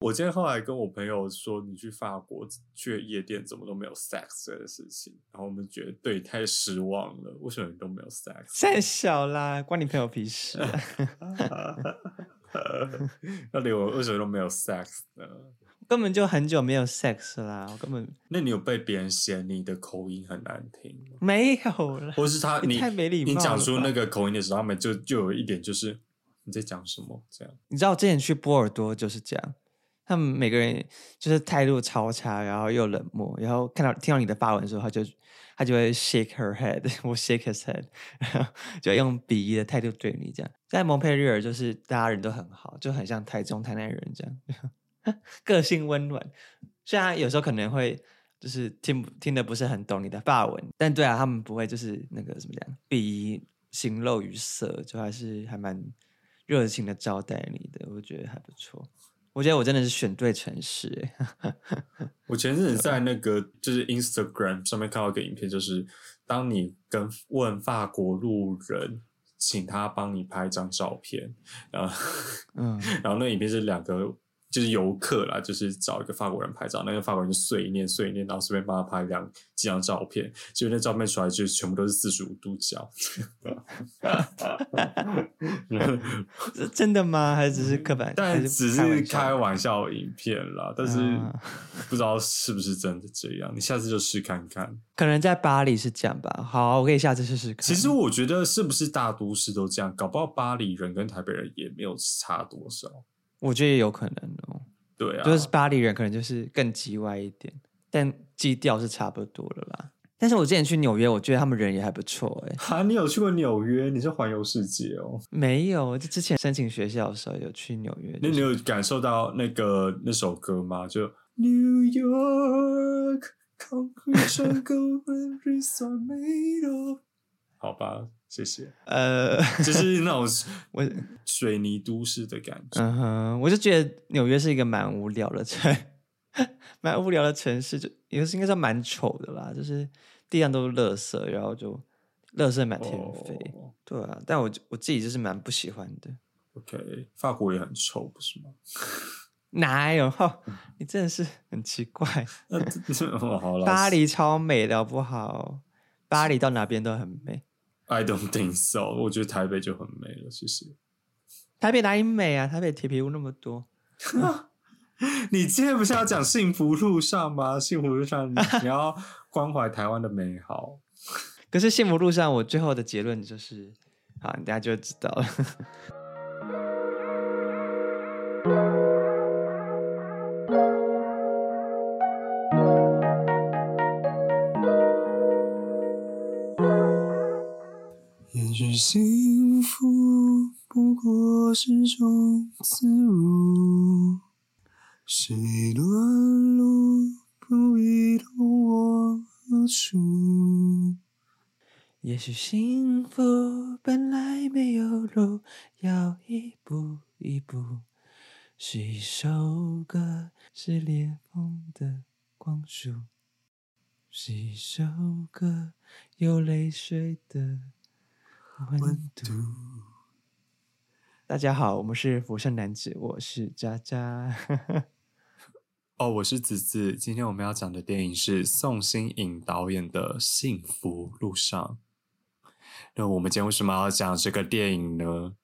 我今天后来跟我朋友说，你去法国去夜店怎么都没有 sex 这件事情，然后我们觉得对你太失望了，为什么你都没有 sex？太小啦，关你朋友屁事啊！那你我为什么都没有 sex 呢？根本就很久没有 sex 啦，我根本那你有被别人嫌你的口音很难听吗？没有啦。或是他你你太没礼貌你讲出那个口音的时候，他们就就有一点就是你在讲什么这样。你知道我之前去波尔多就是这样，他们每个人就是态度超差，然后又冷漠，然后看到听到你的发文的时候，他就他就会 shake her head，我 shake his head，然后就用鄙夷的态度对你这样。在蒙佩利尔就是大家人都很好，就很像台中台南人这样，个性温暖。虽然有时候可能会就是听听得不是很懂你的发文，但对啊，他们不会就是那个怎么讲，鄙夷形露于色，就还是还蛮热情的招待你的，我觉得还不错。我觉得我真的是选对城市、欸，我前阵子在那个就是 Instagram 上面看到一个影片，就是当你跟问法国路人，请他帮你拍一张照片，然后嗯，然后那影片是两个就是游客啦，就是找一个法国人拍照，那个法国人就碎念碎念，然后随便帮他拍两几张照片，结果那照片出来就全部都是四十五度角。这真的吗？还是只是刻板？但只是开玩笑影片啦，但是啊不知道是不是真的这样。你下次就试看看。可能在巴黎是这样吧。好，我可以下次试试看。其实我觉得是不是大都市都这样？搞不好巴黎人跟台北人也没有差多少。我觉得也有可能哦，对啊，就是巴黎人可能就是更叽歪一点，但基调是差不多的啦。但是我之前去纽约，我觉得他们人也还不错哎、哈，你有去过纽约？你是环游世界哦。没有，就之前申请学校的时候有去纽约，那就是你有感受到那个那首歌吗？就 New York concrete jungle bricks are made of。好吧，谢谢。呃，就是那种 我水泥都市的感觉。嗯哼，我就觉得纽约是一个蛮无聊的城，蛮无聊的城市，就也是应该说蛮丑的啦，就是地上都是垃圾，然后就垃圾满天飞。哦对啊，但我我自己就是蛮不喜欢的。OK，法国也很臭，不是吗？哪有？哦你真的是很奇怪。巴黎超美的好不好？巴黎到哪边都很美。I don't think so。我觉得台北就很美了，其实。台北哪里美啊？台北铁皮屋那么多。你今天不是要讲幸福路上吗？幸福路上，你要关怀台湾的美好。可是幸福路上，我最后的结论就是，好，你等下就知道了。幸福不过是种自如，谁乱路不必同我何处？也许幸福本来没有路，要一步一步。是一首歌，是裂缝的光束。是一首歌，有泪水的温度。大家好，我们是福盛男子，我是渣渣。哦，我是子子。今天我们要讲的电影是宋新颖导演的《幸福路上》。那我们今天为什么要讲这个电影呢？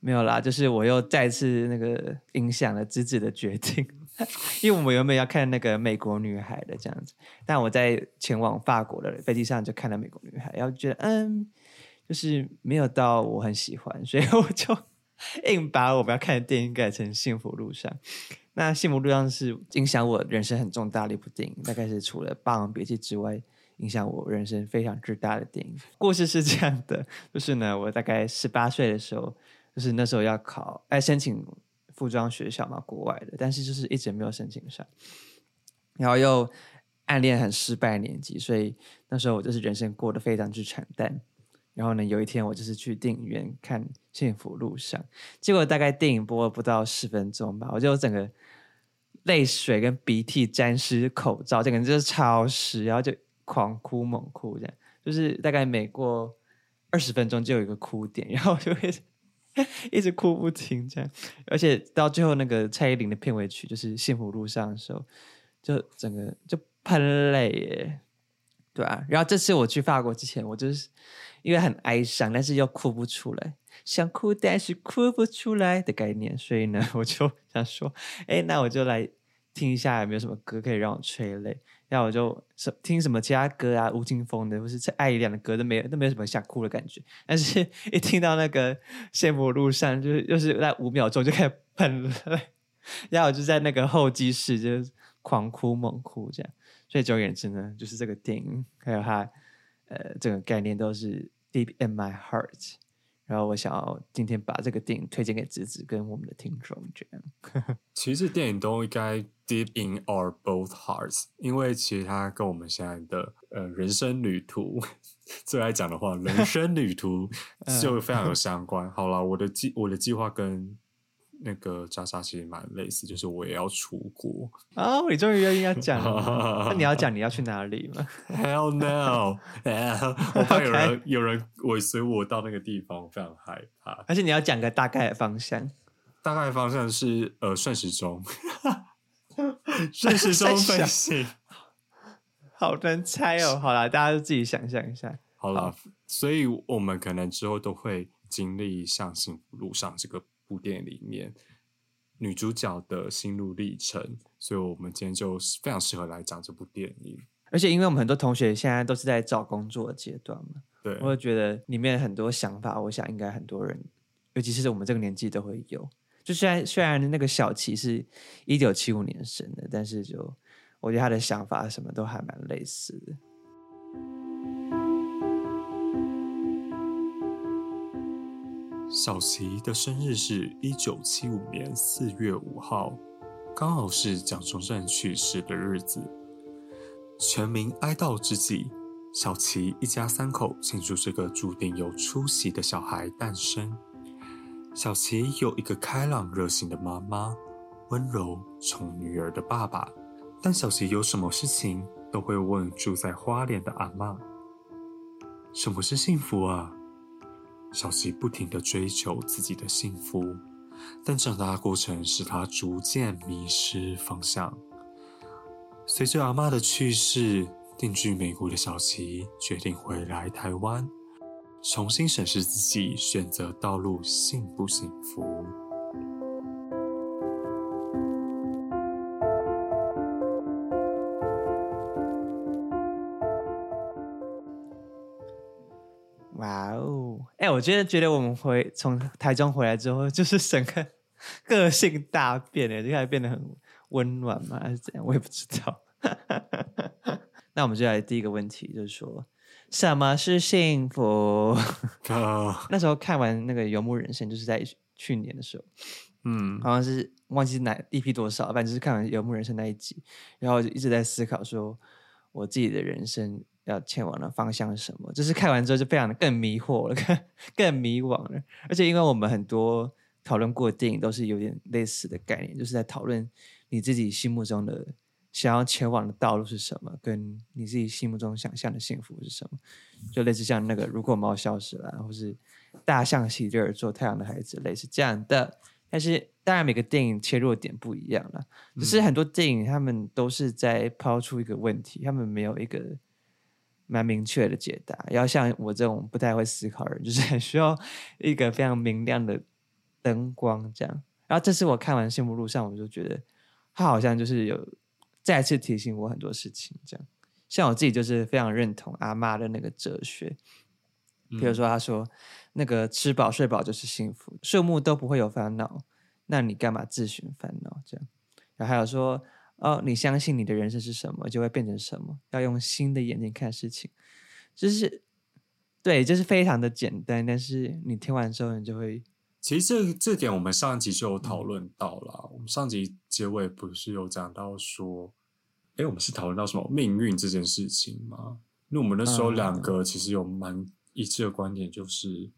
没有啦，就是我又再次那个影响了子子的决定，因为我们原本要看那个美国女孩的这样子，但我在前往法国的飞机上就看了美国女孩，然后觉得嗯，就是没有到我很喜欢，所以我就 硬把我们要看的电影改成《幸福路上》。那《幸福路上》是影响我人生很重大的一部电影，大概是除了《霸王别姬》之外，影响我人生非常之大的电影。故事是这样的，就是呢，我大概十八岁的时候。就是那时候要考，哎，申请服装学校嘛，国外的，但是就是一直没有申请上，然后又暗恋很失败的年纪，所以那时候我就是人生过得非常之惨淡。然后呢，有一天我就是去电影院看《幸福路上》，结果大概电影播了不到十分钟吧，我就整个泪水跟鼻涕沾湿口罩，整个人就是超湿，然后就狂哭猛哭，这样就是大概每过二十分钟就有一个哭点，然后就会一直哭不停这样。而且到最后那个蔡依林的片尾曲就是《幸福路上》的时候，就整个就喷泪耶。对啊，然后这次我去法国之前，我就是因为很哀伤，但是又哭不出来，想哭但是哭不出来的概念，所以呢，我就想说，哎，那我就来听一下有没有什么歌可以让我催泪。然后我就什听什么其他歌啊，吴青峰的或是爱一良的歌都没有，都没有什么想哭的感觉。但是一听到那个幸福路上，就是又是在五秒钟就开始喷泪，然后我就在那个候机室就狂哭猛哭这样。所以总而言之呢，就是这个电影还有它呃这个概念都是 deep in my heart。然后我想要今天把这个电影推荐给子子跟我们的听众，这样。其实电影都应该 deep in our both hearts，因为其实它跟我们现在的呃人生旅途最爱讲的话，人生旅途 就非常有相关。好了，我的计我的计划跟。那个渣渣其实蛮类似，就是我也要出国啊！你终于要要讲了，那你要讲你要去哪里吗？Hell no！我怕有人有人尾随我到那个地方，非常害怕。而且你要讲个大概的方向，大概方向是呃顺时钟，顺时钟飞行，好难猜哦。好了，大家都自己想象一下。好了，所以我们可能之后都会经历像幸福路上这个。部电影里面女主角的心路历程，所以我们今天就非常适合来讲这部电影。而且，因为我们很多同学现在都是在找工作的阶段嘛，对，我觉得里面很多想法，我想应该很多人，尤其是我们这个年纪都会有。就虽然虽然那个小琪是一九七五年生的，但是就我觉得他的想法什么都还蛮类似的。小琪的生日是一九七五年四月五号，刚好是蒋中正去世的日子。全民哀悼之际，小琪一家三口庆祝这个注定有出息的小孩诞生。小琪有一个开朗热心的妈妈，温柔宠女儿的爸爸，但小琪有什么事情都会问住在花莲的阿妈：“什么是幸福啊？”小琪不停地追求自己的幸福，但长大过程使他逐渐迷失方向。随着阿妈的去世，定居美国的小琪决定回来台湾，重新审视自己选择道路幸不幸福。我真的觉得我们回从台中回来之后，就是整个个性大变哎，就开始变得很温暖嘛，还是怎样？我也不知道。那我们就来第一个问题，就是说什么是幸福？那时候看完那个《游牧人生》，就是在去年的时候，嗯，好像是忘记哪一批多少，反正就是看完《游牧人生》那一集，然后就一直在思考说，我自己的人生。要前往的方向是什么？就是看完之后就非常的更迷惑了，更更迷惘了。而且因为我们很多讨论过的电影都是有点类似的概念，就是在讨论你自己心目中的想要前往的道路是什么，跟你自己心目中想象的幸福是什么。就类似像那个如果猫消失了，或是大象席地而坐，太阳的孩子，类似这样的。但是当然每个电影切入点不一样了，只是很多电影他们都是在抛出一个问题，他们没有一个。蛮明确的解答，要像我这种不太会思考的人，就是很需要一个非常明亮的灯光这样。然后这次我看完《幸福路上》，我就觉得他好像就是有再次提醒我很多事情。这样，像我自己就是非常认同阿妈的那个哲学，比如说他说那个吃饱睡饱就是幸福，树木都不会有烦恼，那你干嘛自寻烦恼？这样，然后还有说。哦，你相信你的人生是什么，就会变成什么。要用新的眼睛看事情，就是对，就是非常的简单。但是你听完之后，你就会，其实这这点我们上一集就有讨论到了。我们上集结尾不是有讲到说，哎，我们是讨论到什么命运这件事情吗？那我们那时候两个其实有蛮一致的观点，就是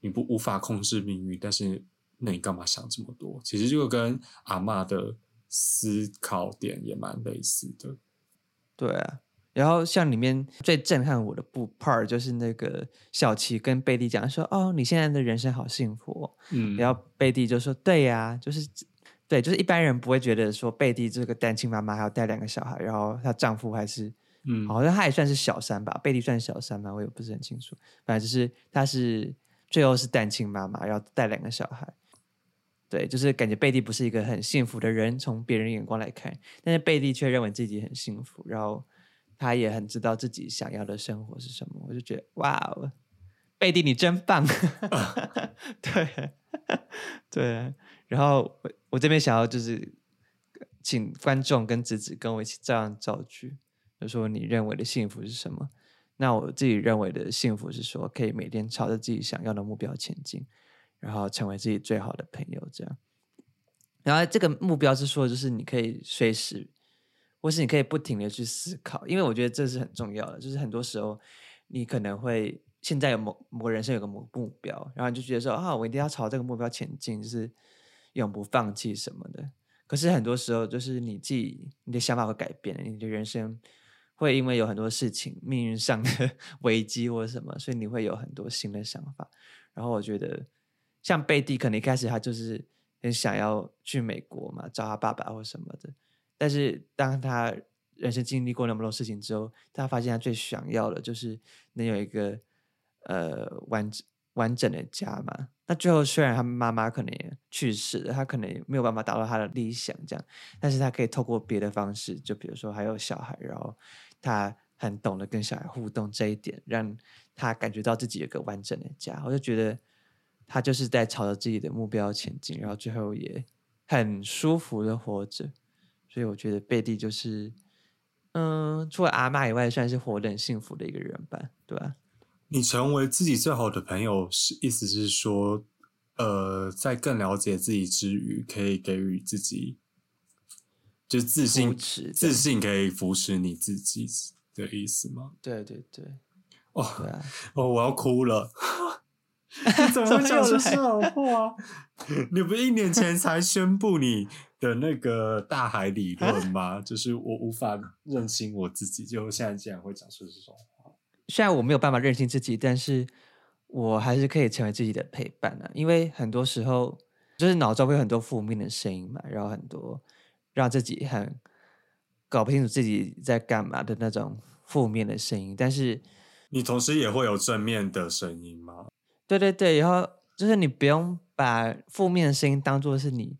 你不无法控制命运，但是那你干嘛想这么多？其实就跟阿妈的。思考点也蛮类似的，对啊，然后像里面最震撼我的部 part 就是那个小琪跟贝蒂讲说：“哦，你现在的人生好幸福、哦。”嗯，然后贝蒂就说：“对呀、就是对，就是一般人不会觉得说贝蒂这个单亲妈妈还要带两个小孩，然后她丈夫还是嗯，好像她也算是小三吧，贝蒂算小三吗？我也不是很清楚。反正就是她是最后是单亲妈妈，然后带两个小孩。对，就是感觉贝蒂不是一个很幸福的人，从别人眼光来看，但是贝蒂却认为自己很幸福，然后他也很知道自己想要的生活是什么。我就觉得哇哦，贝蒂你真棒！对 对，然后我我这边想要就是请观众跟子子跟我一起这样造句，就说你认为的幸福是什么？那我自己认为的幸福是说，可以每天朝着自己想要的目标前进，然后成为自己最好的朋友，这样。然后这个目标是说，就是你可以随时，或是你可以不停的去思考，因为我觉得这是很重要的。就是很多时候，你可能会现在有某某个人生有个某目标，然后你就觉得说啊，我一定要朝这个目标前进，就是永不放弃什么的。可是很多时候，就是你自己你的想法会改变，你的人生会因为有很多事情、命运上的 危机或者什么，所以你会有很多新的想法。然后我觉得，像贝蒂，可能一开始他就是很想要去美国嘛，找他爸爸或什么的。但是当他人生经历过那么多事情之后，他发现他最想要的就是能有一个呃完完整的家嘛。那最后虽然他妈妈可能也去世了，他可能也没有办法达到他的理想，这样，但是他可以透过别的方式，就比如说还有小孩，然后他很懂得跟小孩互动这一点，让他感觉到自己有个完整的家。我就觉得他就是在朝着自己的目标前进，然后最后也很舒服的活着。所以我觉得贝蒂就是，嗯，除了阿妈以外，算是活得很幸福的一个人吧，对吧、你成为自己最好的朋友，是意思是说，呃，在更了解自己之余，可以给予自己，就自信，自信可以扶持你自己的意思吗？对对对，哦对啊，哦，我要哭了。你 怎么会讲出这种话？你不是一年前才宣布你的那个大海理论吗？就是我无法认清我自己，就现在竟然会讲出这种话。虽然我没有办法认清自己，但是我还是可以成为自己的陪伴啊。因为很多时候，就是脑中会有很多负面的声音嘛，然后很多让自己很搞不清楚自己在干嘛的那种负面的声音。但是，你同时也会有正面的声音吗？对对对，然后就是你不用把负面的声音当做是你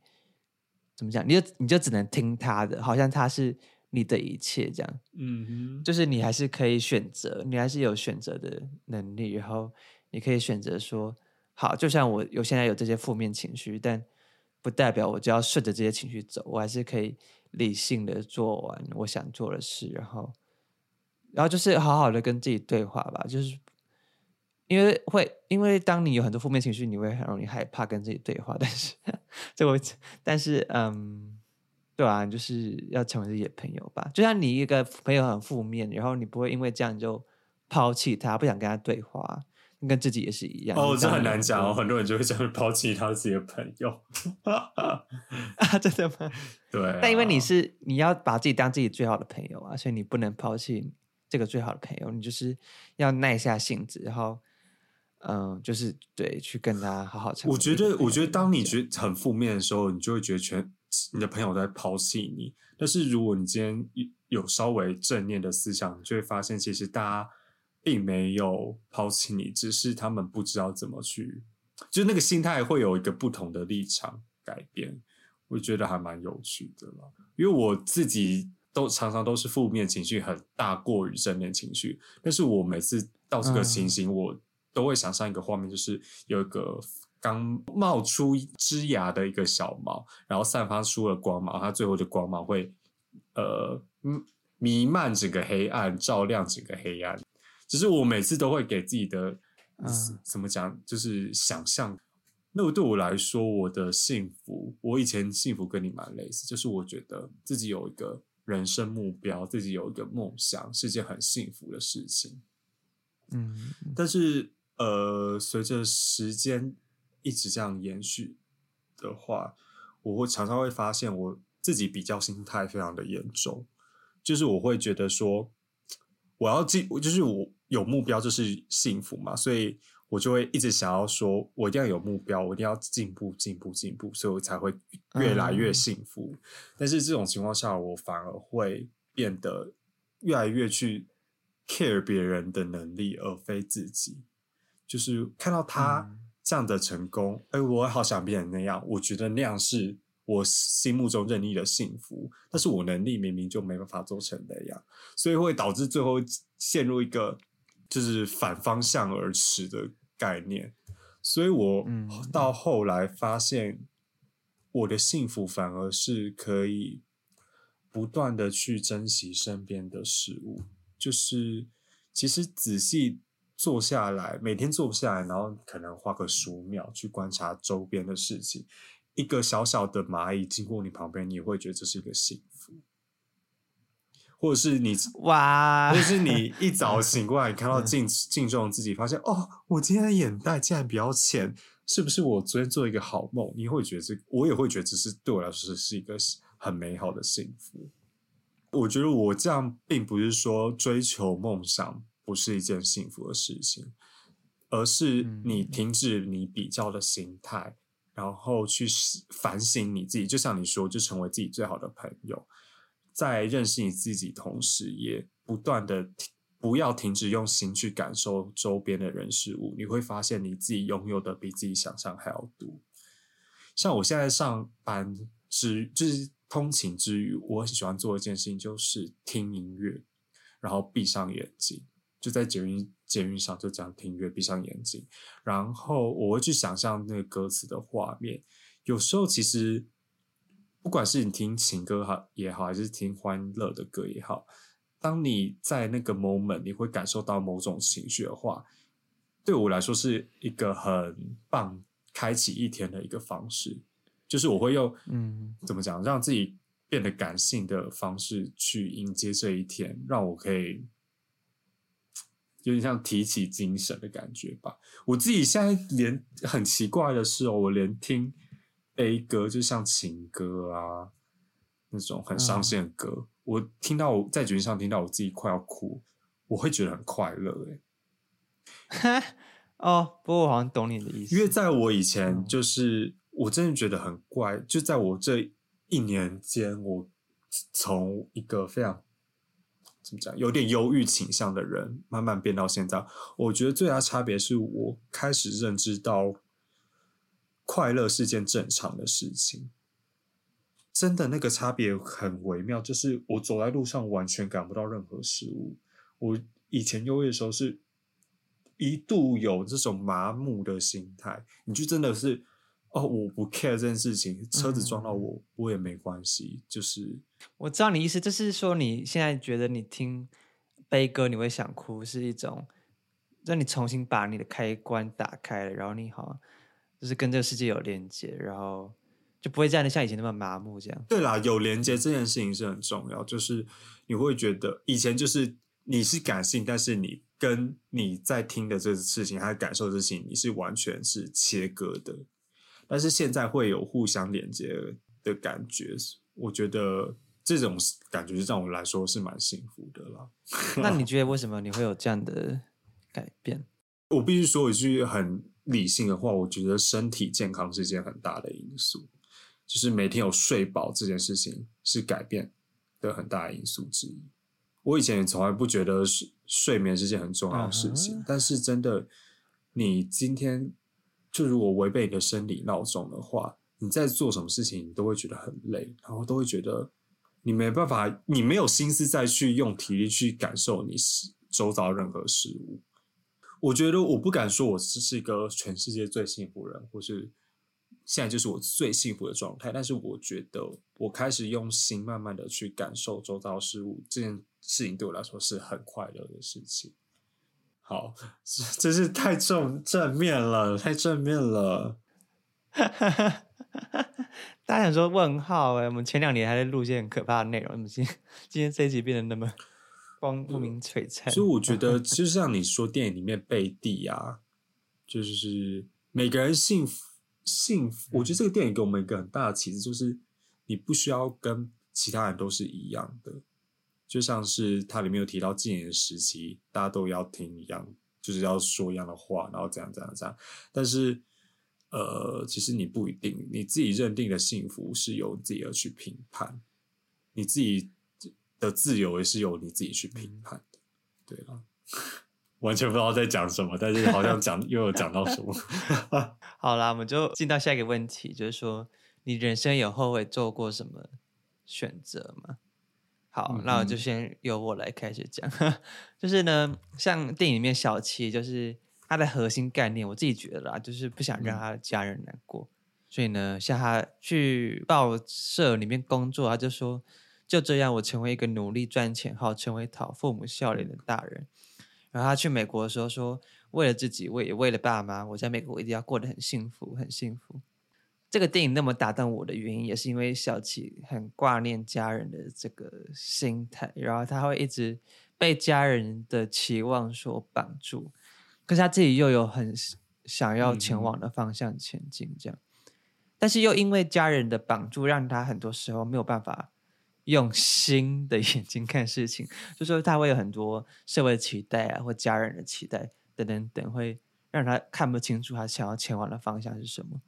怎么讲，你就你就只能听他的，好像他是你的一切这样。嗯哼，就是你还是可以选择，你还是有选择的能力，然后你可以选择说，好，就像我有现在有这些负面情绪，但不代表我就要顺着这些情绪走，我还是可以理性的做完我想做的事，然后，然后就是好好的跟自己对话吧，就是因为会，因为当你有很多负面情绪，你会很容易害怕跟自己对话，但是 这我，但是嗯。对啊，就是要成为自己的朋友吧。就像你一个朋友很负面，然后你不会因为这样你就抛弃他，不想跟他对话，跟自己也是一样。哦，这很难讲哦，很多人就会这样抛弃他自己的朋友。啊，真的吗？对、啊，但因为你是你要把自己当自己最好的朋友啊，所以你不能抛弃这个最好的朋友，你就是要耐下性子，然后嗯，就是对，去跟他好好成我觉得，我觉得当你觉得很负面的时候，你就会觉得全你的朋友在抛弃你。但是如果你今天有有稍微正念的思想，你就会发现，其实大家并没有抛弃你，只是他们不知道怎么去，就是那个心态会有一个不同的立场改变。我觉得还蛮有趣的啦，因为我自己都常常都是负面情绪很大过于正面情绪，但是我每次到这个情形，我都会想象一个画面，就是有一个刚冒出枝芽的一个小毛，然后散发出了光芒，它最后的光芒会呃嗯弥漫整个黑暗，照亮整个黑暗。只是我每次都会给自己的，嗯怎么讲，就是想象。那我对我来说，我的幸福，我以前幸福跟你蛮类似，就是我觉得自己有一个人生目标，自己有一个梦想，是件很幸福的事情。嗯，但是呃，随着时间一直这样延续的话，我会常常会发现我自己比较心态非常的严重，就是我会觉得说，我要进，就是我有目标就是幸福嘛，所以我就会一直想要说，我一定要有目标，我一定要进步、进步、进步，所以我才会越来越幸福。但是这种情况下，我反而会变得越来越去 care 别人的能力，而非自己。就是看到他这样的成功，哎、我好想变成那样，我觉得那样是我心目中认定的幸福，但是我能力明明就没办法做成那样，所以会导致最后陷入一个就是反方向而驰的概念。所以我嗯到后来发现，我的幸福反而是可以不断的去珍惜身边的事物，就是其实仔细坐下来，每天坐下来，然后可能花个十五秒去观察周边的事情，一个小小的蚂蚁经过你旁边，你也会觉得这是一个幸福，或者是你哇或，是你一早 醒过来，你看到镜镜中的自己，发现哦，我今天的眼袋竟然比较浅，是不是我昨天做一个好梦？你会觉得这，我也会觉得这是对我来说是一个很美好的幸福。我觉得我这样并不是说追求梦想不是一件幸福的事情，而是你停止你比较的心态，然后去反省你自己。就像你说，就成为自己最好的朋友。在认识你自己同时，也不断的不要停止用心去感受周边的人事物，你会发现你自己拥有的比自己想象还要多。像我现在上班之就是通勤之余，我很喜欢做一件事情，就是听音乐，然后闭上眼睛，就在捷运捷运上就这样听音乐，闭上眼睛，然后我会去想象那个歌词的画面。有时候其实。不管是你听情歌好也好，还是听欢乐的歌也好，当你在那个 moment 你会感受到某种情绪的话，对我来说是一个很棒开启一天的一个方式。就是我会用嗯怎么讲，让自己变得感性的方式去迎接这一天，让我可以有点像提起精神的感觉吧。我自己现在连很奇怪的是哦，我连听。悲歌就像情歌啊，那种很伤心的歌，嗯、我听到我在节目上听到我自己快要哭，我会觉得很快乐哎。哦，不过我好像懂你的意思，因为在我以前，就是、嗯、我真的觉得很怪，就在我这一年间，我从一个非常怎么讲，有点忧郁倾向的人，慢慢变到现在，我觉得最大差别是我开始认知到。快乐是件正常的事情，真的那个差别很微妙。就是我走在路上完全感不到任何事物。我以前忧郁的时候是一度有这种麻木的心态，你就真的是哦，我不 care 这件事情，车子撞到我、嗯、我也没关系。就是我知道你意思，就是说你现在觉得你听悲歌你会想哭，是一种让你重新把你的开关打开了，然后你好像。就是跟这个世界有连接，然后就不会这样的像以前那么麻木这样。对啦，有连接这件事情是很重要。就是你会觉得以前就是你是感性，但是你跟你在听的这个事情，还有感受这事情，你是完全是切割的。但是现在会有互相连接的感觉，我觉得这种感觉让我来说是蛮幸福的啦。那你 觉得为什么你会有这样的改变？我必须说一句很。理性的话，我觉得身体健康是一件很大的因素，就是每天有睡饱这件事情是改变的很大的因素之一。我以前也从来不觉得睡睡眠是件很重要的事情，uh huh. 但是真的，你今天就如果违背你的生理闹钟的话，你在做什么事情，你都会觉得很累，然后都会觉得你没办法，你没有心思再去用体力去感受你周遭任何事物。我觉得我不敢说我是是一个全世界最幸福人，或是现在就是我最幸福的状态。但是我觉得我开始用心慢慢的去感受周遭事物，这件事情对我来说是很快乐的事情。好，真是太正正面了，太正面了。大家想说问号哎，我们前两年还在录一些很可怕的内容，怎么今天 今天这一集变得那么？光明璀璨，所以我觉得，就像你说，电影里面贝蒂啊，就是每个人幸福，幸福。我觉得这个电影给我们一个很大的启示，就是你不需要跟其他人都是一样的，就像是它里面有提到禁言时期，大家都要听一样，就是要说一样的话，然后这样这样这样。但是，呃，其实你不一定，你自己认定的幸福是由自己而去评判，你自己的自由也是由你自己去评判的。对了，完全不知道在讲什么，但是好像讲 又有讲到什么。好啦，我们就进到下一个问题，就是说你人生有后悔做过什么选择吗？好，那我就先由我来开始讲。就是呢，像电影里面小七，就是他的核心概念，我自己觉得啦，就是不想让他的家人难过。所以呢，像他去报社里面工作，他就说，就这样，我成为一个努力赚钱、好成为讨父母笑脸的大人。然后他去美国的时候说，为了自己，为也为了爸妈，我在美国一定要过得很幸福，很幸福。这个电影那么打动我的原因，也是因为小琪很挂念家人的这个心态，然后他会一直被家人的期望所绑住，可是他自己又有很想要前往的方向前进，这样，但是又因为家人的绑住，让他很多时候没有办法用新的 眼睛看事情，就说他会有很多社会的期待啊，或家人的期待等等等，会让他看不清楚他想要前往的方向是什么。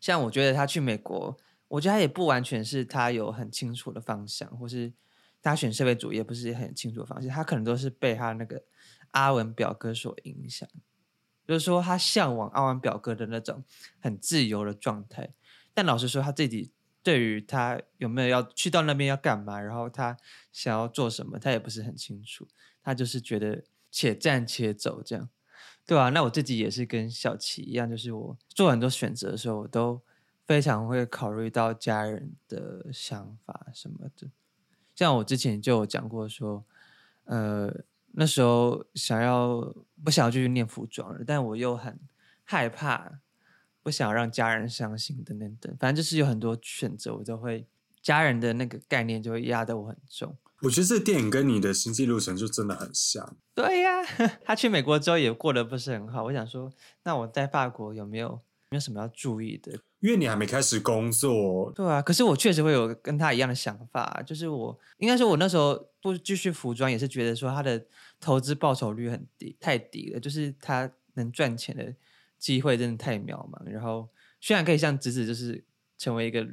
像我觉得他去美国，我觉得他也不完全是他有很清楚的方向，或是他选社会主义也不是很清楚的方向，他可能都是被他那个阿文表哥所影响，就是说他向往阿文表哥的那种很自由的状态。但老实说，他自己对于他有没有要去到那边要干嘛，然后他想要做什么，他也不是很清楚。他就是觉得且战且走这样。对啊，那我自己也是跟小琪一样，就是我做很多选择的时候，我都非常会考虑到家人的想法什么的。像我之前就有讲过说，呃，那时候想要不想要继续念服装了，但我又很害怕，不想让家人伤心等等等，反正就是有很多选择，我都会家人的那个概念就会压得我很重。我觉得这电影跟你的星际路程就真的很像。对呀，他去美国之后也过得不是很好。我想说，那我在法国有没有没有什么要注意的？因为你还没开始工作。对啊，可是我确实会有跟他一样的想法，就是我应该说，我那时候不继续服装，也是觉得说他的投资报酬率很低，太低了，就是他能赚钱的机会真的太渺茫。然后虽然可以像侄子，就是成为一个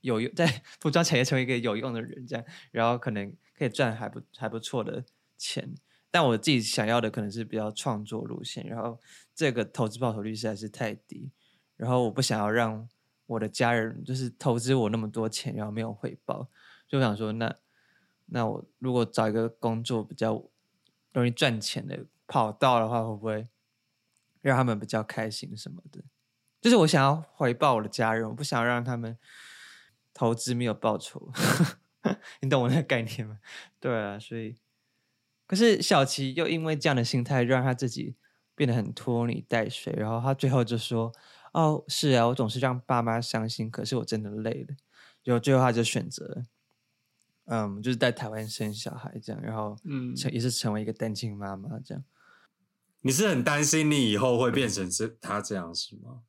有用 在服装产业成为一个有用的人这样，然后可能。可以赚还不还不错的钱，但我自己想要的可能是比较创作路线，然后这个投资报酬率实在是太低，然后我不想要让我的家人就是投资我那么多钱，然后没有回报，就想说那那我如果找一个工作比较容易赚钱的跑道的话，会不会让他们比较开心什么的？就是我想要回报我的家人，我不想要让他们投资没有报酬。你懂我那个概念吗？对啊，所以，可是小琪又因为这样的心态，让他自己变得很拖泥带水。然后他最后就说：“哦，是啊，我总是让爸妈伤心，可是我真的累了。”然后最后他就选择，嗯，就是在台湾生小孩这样，然后嗯，成也是成为一个单亲妈妈这样。你是很担心你以后会变成这他这样是吗？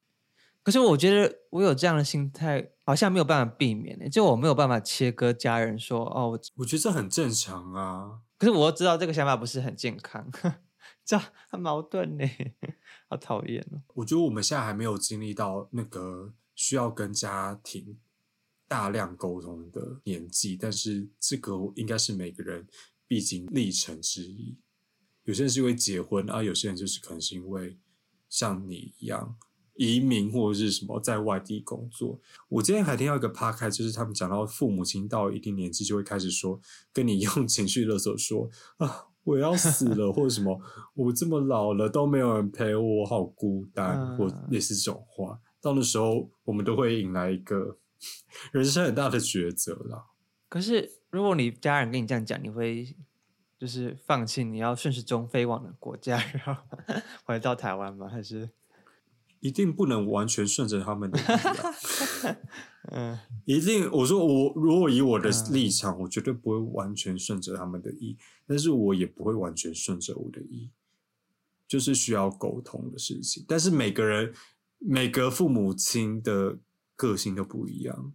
可是我觉得我有这样的心态，好像没有办法避免的，就我没有办法切割家人说哦，我我觉得这很正常啊。可是我知道这个想法不是很健康，这样很矛盾呢，好讨厌哦。我觉得我们现在还没有经历到那个需要跟家庭大量沟通的年纪，但是这个应该是每个人必经历程之一。有些人是因为结婚啊，有些人就是可能是因为像你一样。移民或者是什么在外地工作，我今天还听到一个趴开，就是他们讲到父母亲到一定年纪就会开始说，跟你用情绪勒索说啊，我要死了，或者什么，我这么老了都没有人陪我，我好孤单，或类似这种话。到那时候，我们都会迎来一个人生很大的抉择啦。可是，如果你家人跟你这样讲，你会就是放弃你要顺时钟飞往的国家，然后 回到台湾吗？还是？一定不能完全顺着他们的意，嗯，一定。我说我如果以我的立场，我绝对不会完全顺着他们的意，但是我也不会完全顺着我的意，就是需要沟通的事情。但是每个人每个父母亲的个性都不一样，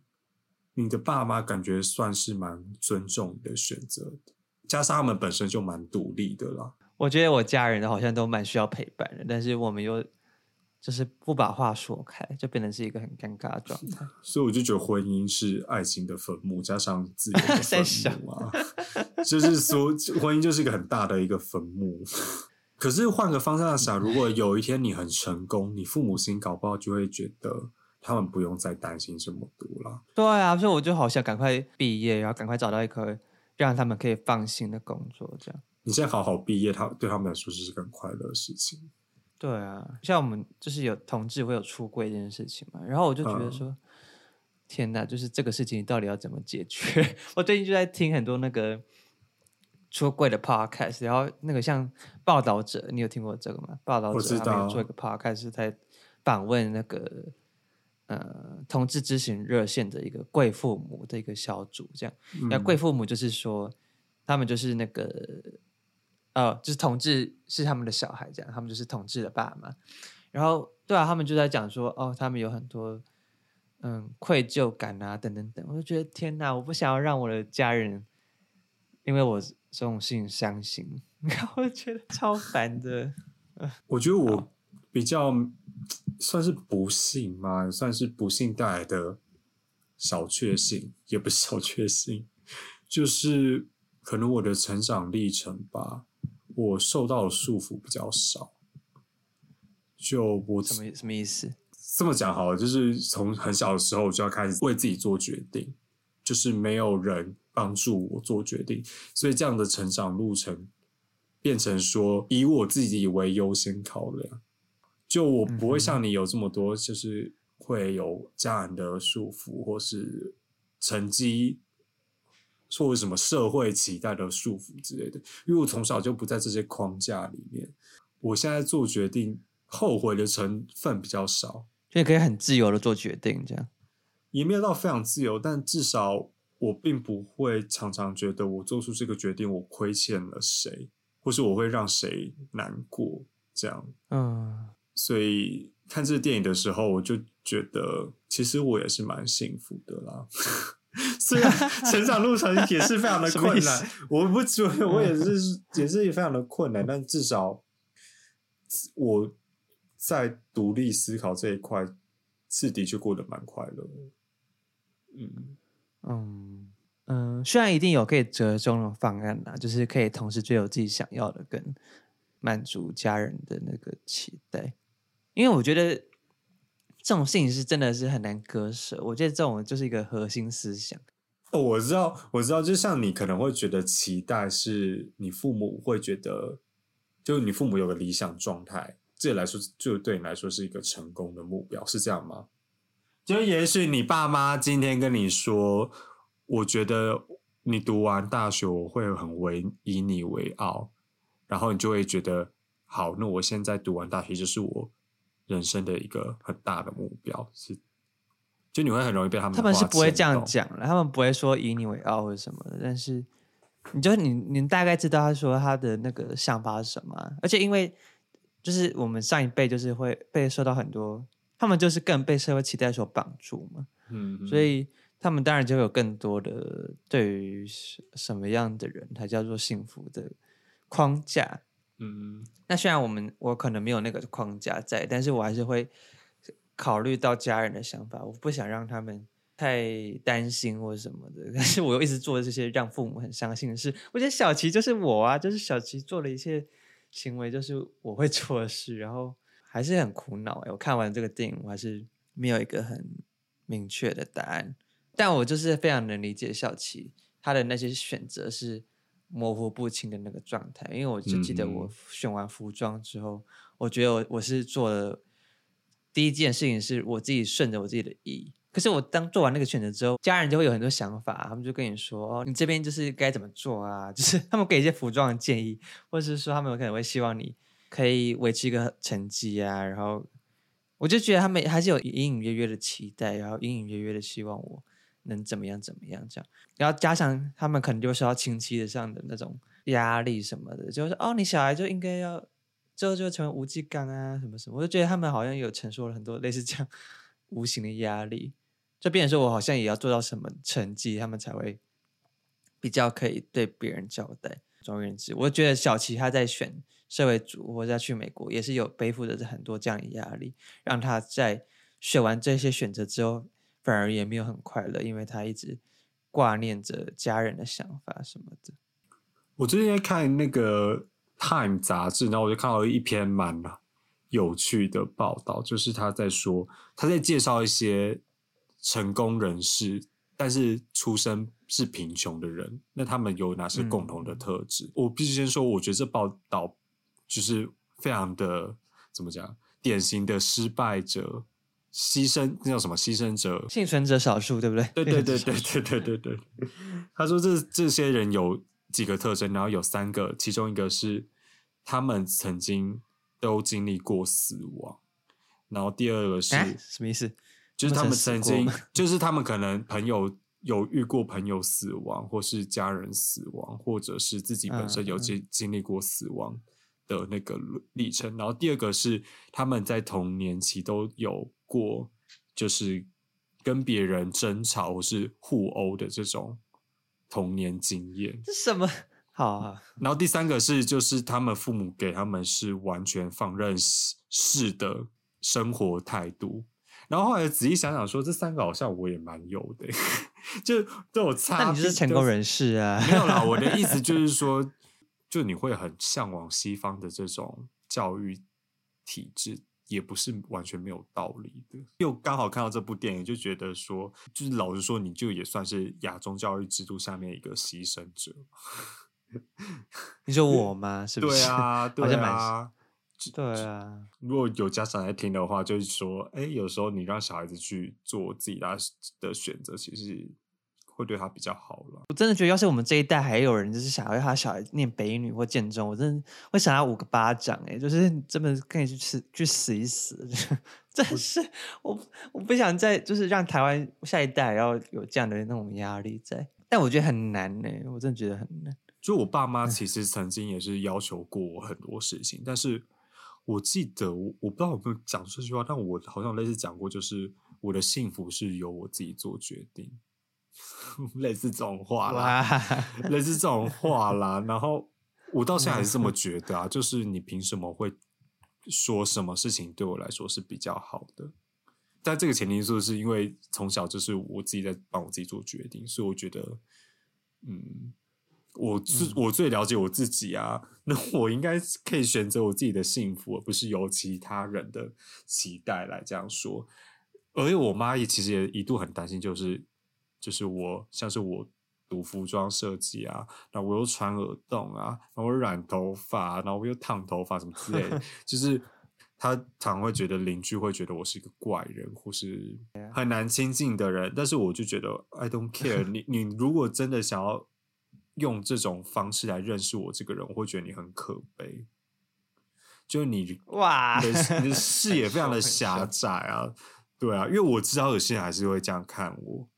你的爸妈感觉算是蛮尊重你的选择的，加上他们本身就蛮独立的啦。我觉得我家人好像都蛮需要陪伴的，但是我们又就是不把话说开，就变成是一个很尴尬的状态。所以我就觉得婚姻是爱情的坟墓，加上自由的 在坟墓啊，就是说婚姻就是一个很大的一个坟墓。可是换个方向想，如果有一天你很成功，你父母亲搞不好就会觉得他们不用再担心这么多了。对啊，所以我就好想赶快毕业，然后赶快找到一个让他们可以放心的工作，这样。你现在好好毕业，他对他们来说是个很快乐的事情。对啊，像我们就是有同志会有出柜这件事情嘛，然后我就觉得说，天哪，就是这个事情到底要怎么解决？我最近就在听很多那个出柜的 podcast，然后那个像报道者，你有听过这个吗？报道者他们有做一个 podcast 是在访问那个呃同志咨询热线的一个贵父母的一个小组，这样。那嗯贵父母就是说，他们就是那个呃，就是同志是他们的小孩，这样，他们就是同志的爸妈。然后，对啊，他们就在讲说，哦，他们有很多嗯愧疚感啊，等等等。我就觉得天哪，我不想要让我的家人因为我这种事情伤心，我觉得超烦的。我觉得我比较算是不幸嘛，算是不幸带来的小确幸，也不是小确幸，就是可能我的成长历程吧，我受到的束缚比较少。就我什么什么意思？这么讲好了，就是从很小的时候我就要开始为自己做决定，就是没有人帮助我做决定，所以这样的成长路程变成说以我自己为优先考量，就我不会像你有这么多，就是会有家人的束缚，或是成绩。或者什么社会期待的束缚之类的，因为我从小就不在这些框架里面，我现在做决定后悔的成分比较少，所以可以很自由的做决定，这样。也没有到非常自由，但至少我并不会常常觉得我做出这个决定，我亏欠了谁，或是我会让谁难过，这样。嗯，所以看这个电影的时候，我就觉得其实我也是蛮幸福的啦。虽然成长路程也是非常的困难，我不觉得我也是也是非常的困难，但至少我在独立思考这一块是的确过得蛮快乐。嗯，嗯嗯，虽然一定有可以折中的方案啦，就是可以同时追求自己想要的，跟满足家人的那个期待。因为我觉得这种事情是真的是很难割舍，我觉得这种就是一个核心思想。哦，我知道，我知道，就像你可能会觉得期待是你父母会觉得，就你父母有个理想状态，这来说就对你来说是一个成功的目标，是这样吗？就也许你爸妈今天跟你说，我觉得你读完大学我会很为以你为傲，然后你就会觉得，好，那我现在读完大学就是我人生的一个很大的目标，是，就你会很容易被他们他们是不会这样讲的，他们不会说以你为傲或者什么的，但是你就你你大概知道他说他的那个想法是什么啊，而且因为就是我们上一辈就是会被受到很多，他们就是更被社会期待所绑住嘛，嗯，嗯所以他们当然就有更多的对于什什么样的人才叫做幸福的框架。嗯那虽然我们我可能没有那个框架在，但是我还是会考虑到家人的想法，我不想让他们太担心或什么的。但是我又一直做这些让父母很伤心的事。我觉得小琪就是我啊，就是小琪做了一切行为，就是我会做的事，然后还是很苦恼、欸。我看完这个电影，我还是没有一个很明确的答案。但我就是非常能理解小琪他的那些选择是模糊不清的那个状态，因为我就记得我嗯选完服装之后，我觉得我我是做了第一件事情是我自己顺着我自己的意。可是我当做完那个选择之后，家人就会有很多想法，他们就跟你说：“哦，你这边就是该怎么做啊？” 就是他们给一些服装的建议，或者是说他们有可能会希望你可以维持一个成绩啊。然后我就觉得他们还是有隐隐约约的期待，然后隐隐约约的希望我能怎么样怎么样这样。然后加上他们可能就会受到亲戚的上的那种压力什么的，就是哦，你小孩就应该要之后就成为无忌刚啊什么什么。我就觉得他们好像有承受了很多类似这样无形的压力。就变成说我好像也要做到什么成绩，他们才会比较可以对别人交代。总而言之，我觉得小齐他在选社会组或者去美国，也是有背负着很多这样的压力，让他在选完这些选择之后，反而也没有很快乐，因为他一直挂念着家人的想法什么的。我最近在看那个《Time》杂志，然后我就看到一篇蛮有趣的报道，就是他在说，他在介绍一些成功人士，但是出身是贫穷的人，那他们有哪些共同的特质？我必须先说，我觉得这报道就是非常的怎么讲，典型的失败者、牺牲那叫什么牺牲者、幸存者少数，对不对？对 对对对对对对对。他说这这些人有几个特征，然后有三个，其中一个是他们曾经都经历过死亡，然后第二个是什么意思？就是他们曾经，就是他们可能朋友有遇过朋友死亡，或是家人死亡，或者是自己本身有经经历过死亡的那个历程。然后第二个是他们在童年期都有过，就是跟别人争吵或是互殴的这种。童年经验这什么好啊？然后第三个是，就是他们父母给他们是完全放任式的生活态度。然后后来仔细想想，说这三个好像我也蛮有的，就都有差。那你是成功人士啊？没有啦，我的意思就是说，就你会很向往西方的这种教育体制。也不是完全没有道理的，又刚好看到这部电影，就觉得说，就是老实说，你就也算是亚中教育制度下面一个牺牲者。你说我吗？是不是？对啊，对啊，对啊。如果有家长在听的话，就是说，哎，有时候你让小孩子去做自己的的选择，其实。会对他比较好了。我真的觉得，要是我们这一代还有人就是想要他小孩念北女或建中，我真的会想要五个巴掌哎！就是真的可以去死去死一死，真是我我不想再就是让台湾下一代要有这样的那种压力在。但我觉得很难呢，我真的觉得很难。就我爸妈其实曾经也是要求过我很多事情，但是我记得我我不知道有没有讲这句话，但我好像类似讲过，就是我的幸福是由我自己做决定。类似这种话啦，类似这种话啦。然后我到现在还是这么觉得啊，就是你凭什么会说什么事情对我来说是比较好的？但这个前提是，是因为从小就是我自己在帮我自己做决定，所以我觉得，嗯，我最我最了解我自己啊，那我应该可以选择我自己的幸福，而不是由其他人的期待来这样说。而且我妈也其实也一度很担心，就是。就是我，像是我读服装设计啊，然后我又穿耳洞啊，然后我染头发，然后我又烫头发，什么之类的。就是他常会觉得邻居会觉得我是一个怪人，或是很难亲近的人。但是我就觉得，I don't care。你你如果真的想要用这种方式来认识我这个人，我会觉得你很可悲。就是你哇，你的视野非常的狭窄啊，对啊，因为我知道有些人还是会这样看我。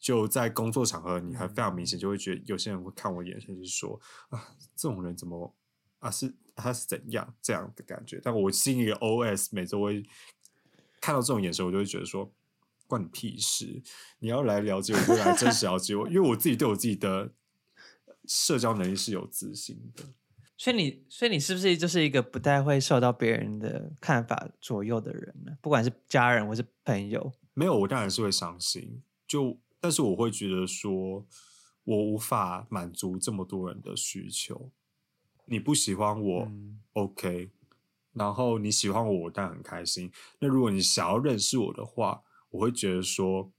就在工作场合，你还非常明显就会觉得有些人会看我眼神，就是说啊，这种人怎么啊是他是怎样这样的感觉？但我心里的 OS 每周会看到这种眼神，我就会觉得说关你屁事！你要来了解我，就来真实了解我，因为我自己对我自己的社交能力是有自信的。所以你，所以你是不是就是一个不太会受到别人的看法左右的人呢？不管是家人或是朋友，没有，我当然是会伤心。就但是我会觉得说，我无法满足这么多人的需求。你不喜欢我，OK，然后你喜欢我，我当然很开心。那如果你想要认识我的话，我会觉得说，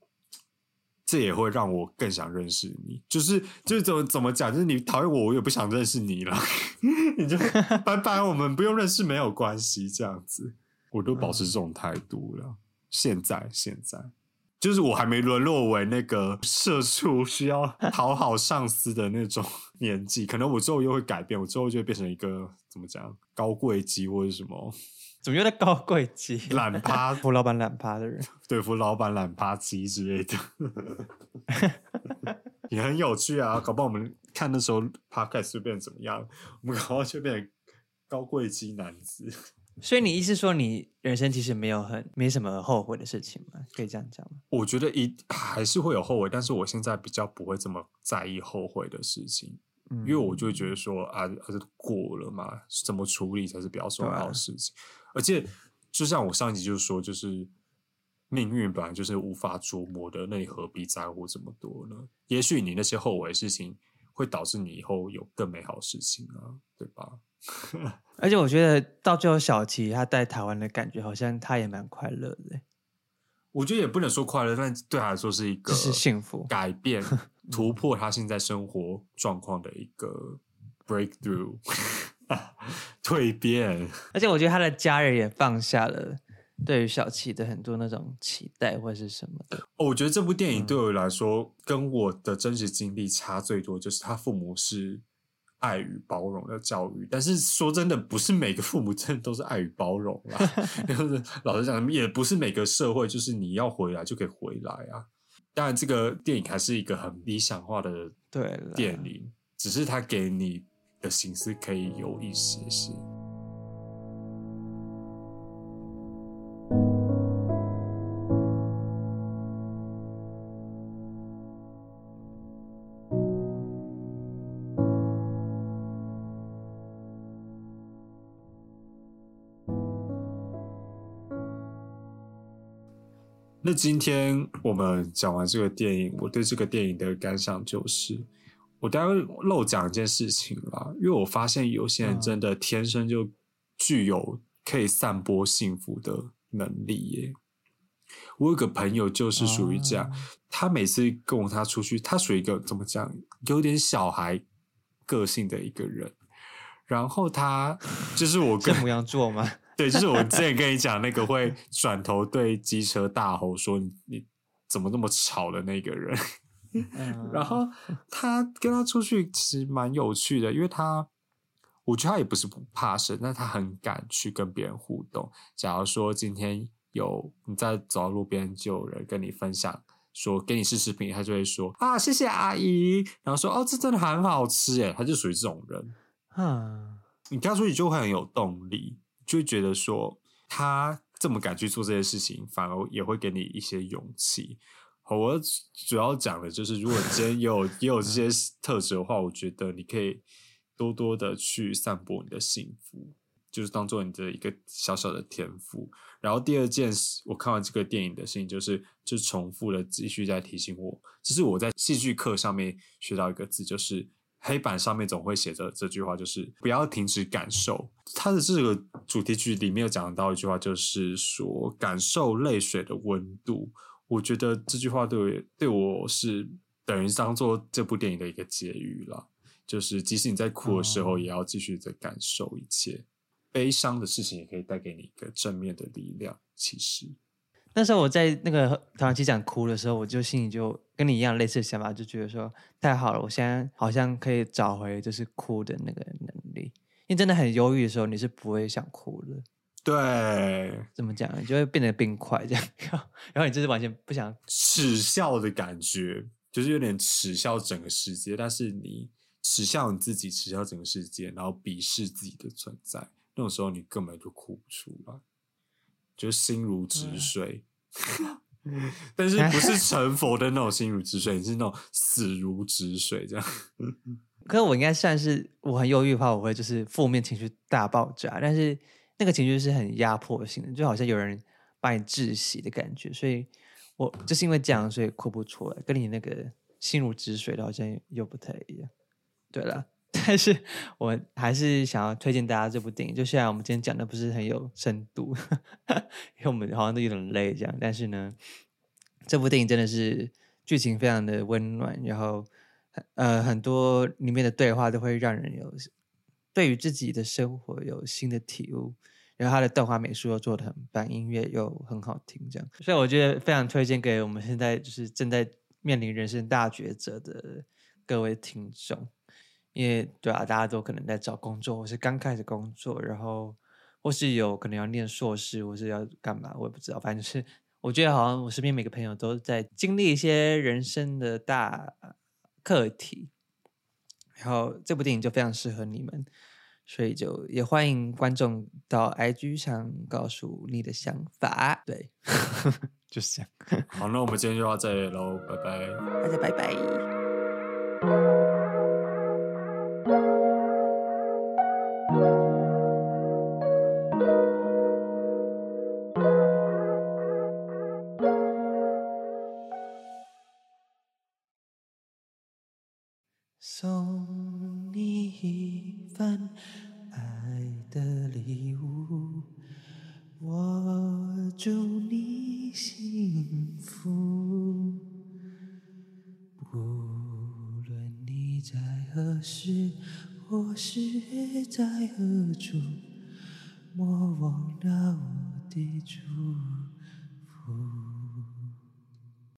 这也会让我更想认识你。就是就是怎么怎么讲，就是你讨厌我，我也不想认识你了，你就 拜拜，我们不用认识，没有关系，这样子，我都保持这种态度了。现在，现在。就是我还没沦落为那个社畜需要讨好上司的那种年纪，可能我之后又会改变，我之后就会变成一个怎么讲高贵鸡或者什么？怎么又在高贵鸡？懒趴 扶老板懒趴的人，对付老板懒趴鸡之类的，也很有趣啊！搞不好我们看那时候 podcast 会变怎么样？我们搞不好就变成高贵鸡男子。所以你意思说你人生其实没有很没什么后悔的事情吗？可以这样讲吗？我觉得一还是会有后悔，但是我现在比较不会这么在意后悔的事情，嗯因为我就会觉得说啊，啊这过了嘛，怎么处理才是比较重要的事情。而且就像我上一集就说，就是命运本来就是无法琢磨的，那你何必在乎这么多呢？也许你那些后悔的事情会导致你以后有更美好的事情啊，对吧？而且我觉得到最后，小琪他在台湾的感觉好像他也蛮快乐的欸，我觉得也不能说快乐，但对他来说是一个是幸福改变、突破他现在生活状况的一个 breakthrough 蜕变。而且我觉得他的家人也放下了对于小琪的很多那种期待或是什么的。哦我觉得这部电影嗯对我来说，跟我的真实经历差最多，就是他父母是爱与包容的教育。但是说真的，不是每个父母真的都是爱与包容啦。就是老实讲，也不是每个社会就是你要回来就可以回来啊。当然，这个电影还是一个很理想化的对，电影，只是它给你的形式可以有一些些。那今天我们讲完这个电影，我对这个电影的感想就是，我待会漏讲一件事情啦，因为我发现有些人真的天生就具有可以散播幸福的能力耶。我有个朋友就是属于这样，哦他每次跟我他出去，他属于一个怎么讲，有点小孩个性的一个人。然后他就是我跟是母羊座吗？对，就是我之前跟你讲那个会转头对机车大吼说你你怎么那么吵的那个人。嗯 然后他跟他出去其实蛮有趣的，因为他我觉得他也不是不怕生，但他很敢去跟别人互动。假如说今天有你在走到路边，就有人跟你分享。说给你试食品，他就会说啊，谢谢阿姨，然后说哦，这真的很好吃诶，他就属于这种人。嗯，你跟他说，你就会很有动力，就觉得说他这么敢去做这些事情，反而也会给你一些勇气。好我主要讲的就是，如果你今天也有 也有这些特质的话，我觉得你可以多多的去散播你的幸福，就是当做你的一个小小的天赋。然后第二件事，我看完这个电影的事情，就是就重复的继续在提醒我，这是我在戏剧课上面学到一个字，就是黑板上面总会写着这句话，就是不要停止感受。它的这个主题曲里面有讲到一句话，就是说感受泪水的温度。我觉得这句话对我对我是等于当做这部电影的一个结语了，就是即使你在哭的时候，哦也要继续的感受一切。悲伤的事情也可以带给你一个正面的力量。其实，那时候我在那个团长机长哭的时候，我就心里就跟你一样类似的想法，就觉得说太好了，我现在好像可以找回就是哭的那个能力。因为真的很忧郁的时候，你是不会想哭的。对怎么讲？你就会变得冰块这样，然后你就是完全不想。耻笑的感觉，就是有点耻笑整个世界，但是你耻笑你自己，耻笑整个世界，然后鄙视自己的存在，那种时候你根本就哭不出来，就是心如止水。但是不是成佛的那种心如止水，你是那种死如止水这样。可是我应该算是我很忧郁的话，我会就是负面情绪大爆炸，但是那个情绪是很压迫性的，就好像有人把你窒息的感觉，所以我就是因为这样，所以哭不出来，跟你那个心如止水的好像又不太一样。对了，但是我还是想要推荐大家这部电影，就虽然我们今天讲的不是很有深度，因为我们好像都有点累这样，但是呢，这部电影真的是剧情非常的温暖，然后呃很多里面的对话都会让人有对于自己的生活有新的体悟。然后它的动画美术又做的很棒，音乐又很好听，这样，所以我觉得非常推荐给我们现在就是正在面临人生大抉择的各位听众。因为对啊，大家都可能在找工作，或是刚开始工作，然后或是有可能要念硕士，或是要干嘛，我也不知道。反正就是我觉得好像我身边每个朋友都在经历一些人生的大课题，然后这部电影就非常适合你们。所以就也欢迎观众到 IG 上告诉你的想法。对，就是这样。好，那我们今天就到这里喽，拜拜。大家拜拜。thank you.